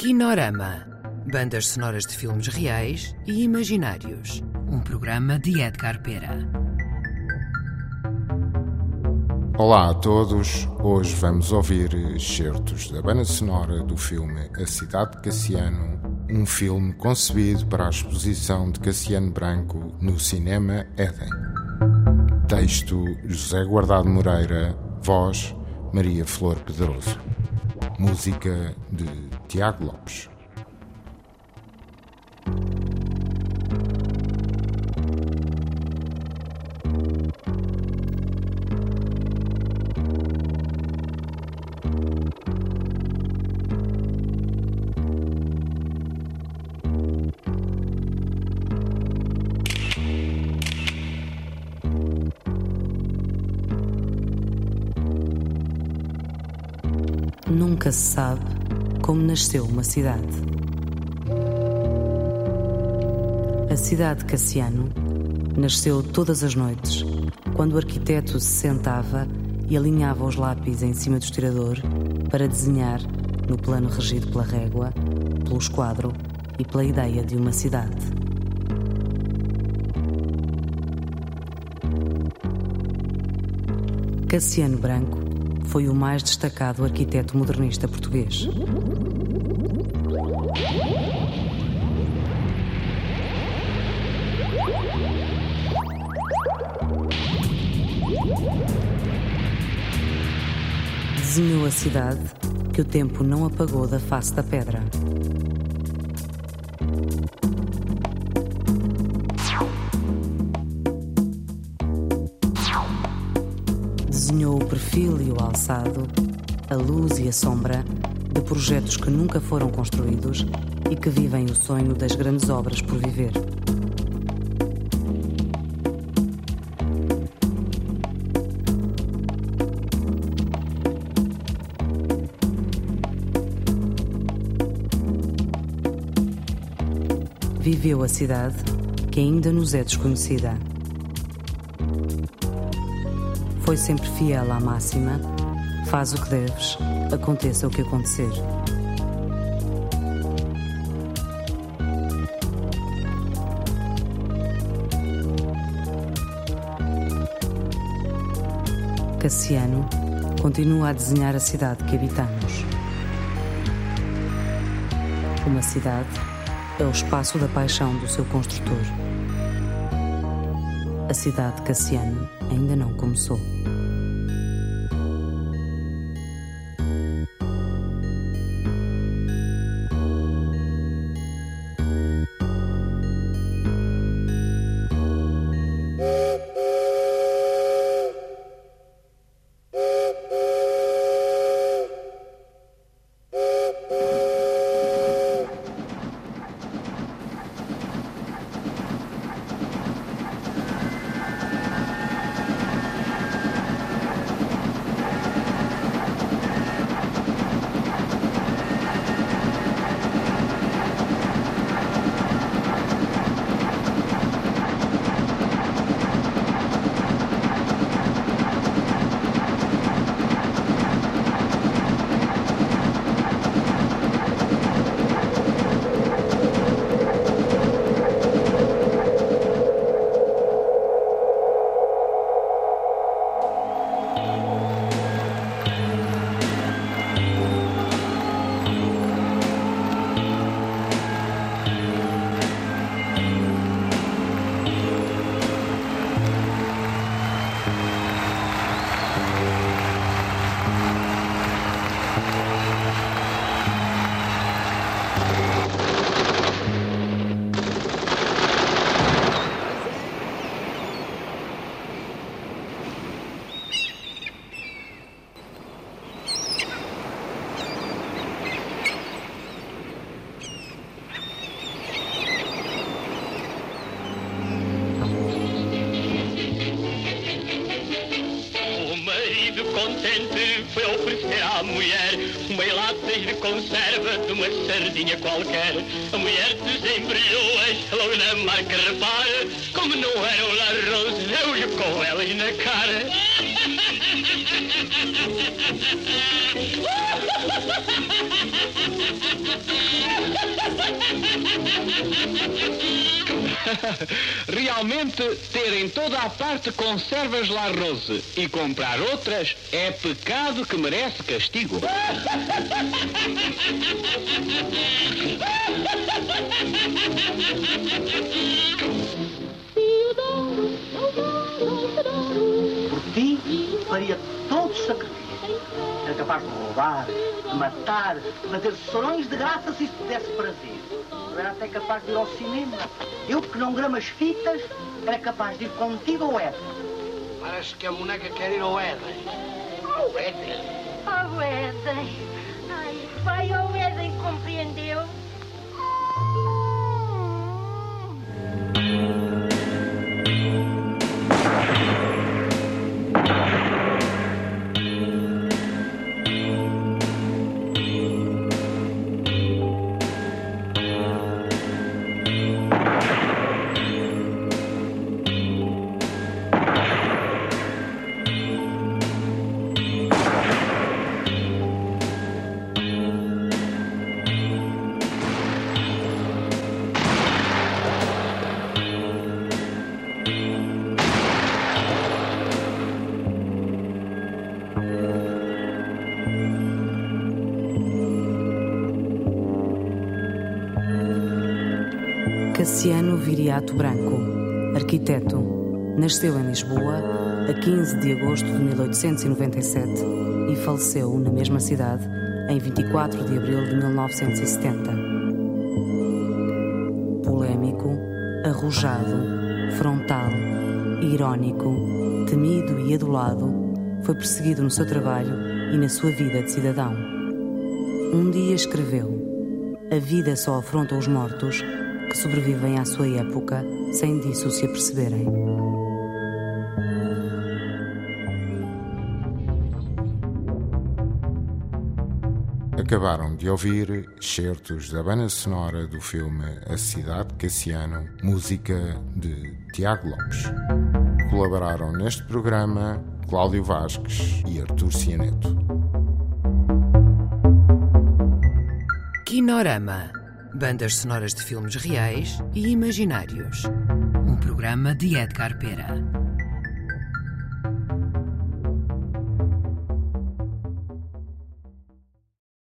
Kinorama. Bandas sonoras de filmes reais e imaginários. Um programa de Edgar Pera. Olá a todos. Hoje vamos ouvir excertos da banda sonora do filme A Cidade de Cassiano, um filme concebido para a exposição de Cassiano Branco no Cinema Éden. Texto José Guardado Moreira, voz Maria Flor Pedroso. Música de Tiago Lopes. Nunca se sabe como nasceu uma cidade. A cidade de Cassiano nasceu todas as noites, quando o arquiteto se sentava e alinhava os lápis em cima do estirador para desenhar, no plano regido pela régua, pelo esquadro e pela ideia de uma cidade. Cassiano Branco foi o mais destacado arquiteto modernista português. Desenhou a cidade que o tempo não apagou da face da pedra. Desenhou o perfil e o alçado, a luz e a sombra de projetos que nunca foram construídos e que vivem o sonho das grandes obras por viver. Viveu a cidade que ainda nos é desconhecida. Foi sempre fiel à máxima: faz o que deves, aconteça o que acontecer. Cassiano continua a desenhar a cidade que habitamos. Uma cidade é o espaço da paixão do seu construtor. A cidade de Cassiano ainda não começou. vivo contente foi oferecer à mulher uma latas de conserva de uma sardinha qualquer. A mulher desembrulhou as logo na marca repara, como não eram lá rosas, eu com elas na cara. Realmente, ter em toda a parte conservas La Rose e comprar outras é pecado que merece castigo. capaz de roubar, de matar, de fazer sorões de graça se isso te desse prazer. Eu era até capaz de ir ao cinema. Eu que não gramo as fitas, era capaz de ir contigo ao Éden. Parece que a boneca quer ir ao Éden. Ao Éden? Ao Éden. Ai, vai ao Éden, compreendeu? Cassiano Viriato Branco, arquiteto, nasceu em Lisboa a 15 de agosto de 1897 e faleceu na mesma cidade em 24 de abril de 1970. Polêmico, arrojado, frontal, irónico, temido e adulado, foi perseguido no seu trabalho e na sua vida de cidadão. Um dia escreveu: A vida só afronta os mortos que sobrevivem à sua época sem disso se aperceberem. Acabaram de ouvir certos da banda sonora do filme A Cidade de Cassiano, música de Tiago Lopes. Colaboraram neste programa Cláudio Vasques e Artur Cianeto. Kinorama Bandas sonoras de filmes reais e imaginários. Um programa de Edgar Pera.